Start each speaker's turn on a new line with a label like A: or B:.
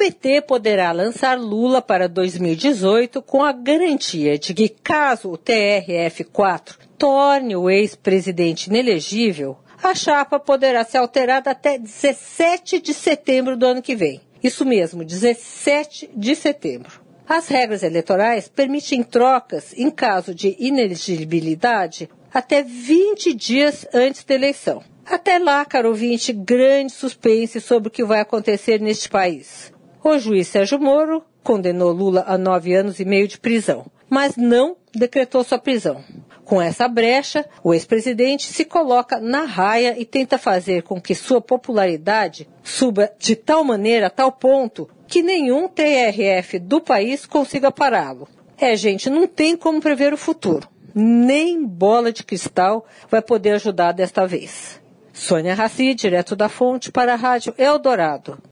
A: PT poderá lançar Lula para 2018 com a garantia de que, caso o TRF-4 torne o ex-presidente inelegível, a chapa poderá ser alterada até 17 de setembro do ano que vem. Isso mesmo, 17 de setembro. As regras eleitorais permitem trocas em caso de inelegibilidade até 20 dias antes da eleição. Até lá, caro ouvinte, grande suspense sobre o que vai acontecer neste país. O juiz Sérgio Moro condenou Lula a nove anos e meio de prisão, mas não decretou sua prisão. Com essa brecha, o ex-presidente se coloca na raia e tenta fazer com que sua popularidade suba de tal maneira, a tal ponto, que nenhum TRF do país consiga pará-lo. É, gente, não tem como prever o futuro. Nem bola de cristal vai poder ajudar desta vez. Sônia Raci, direto da fonte para a Rádio Eldorado.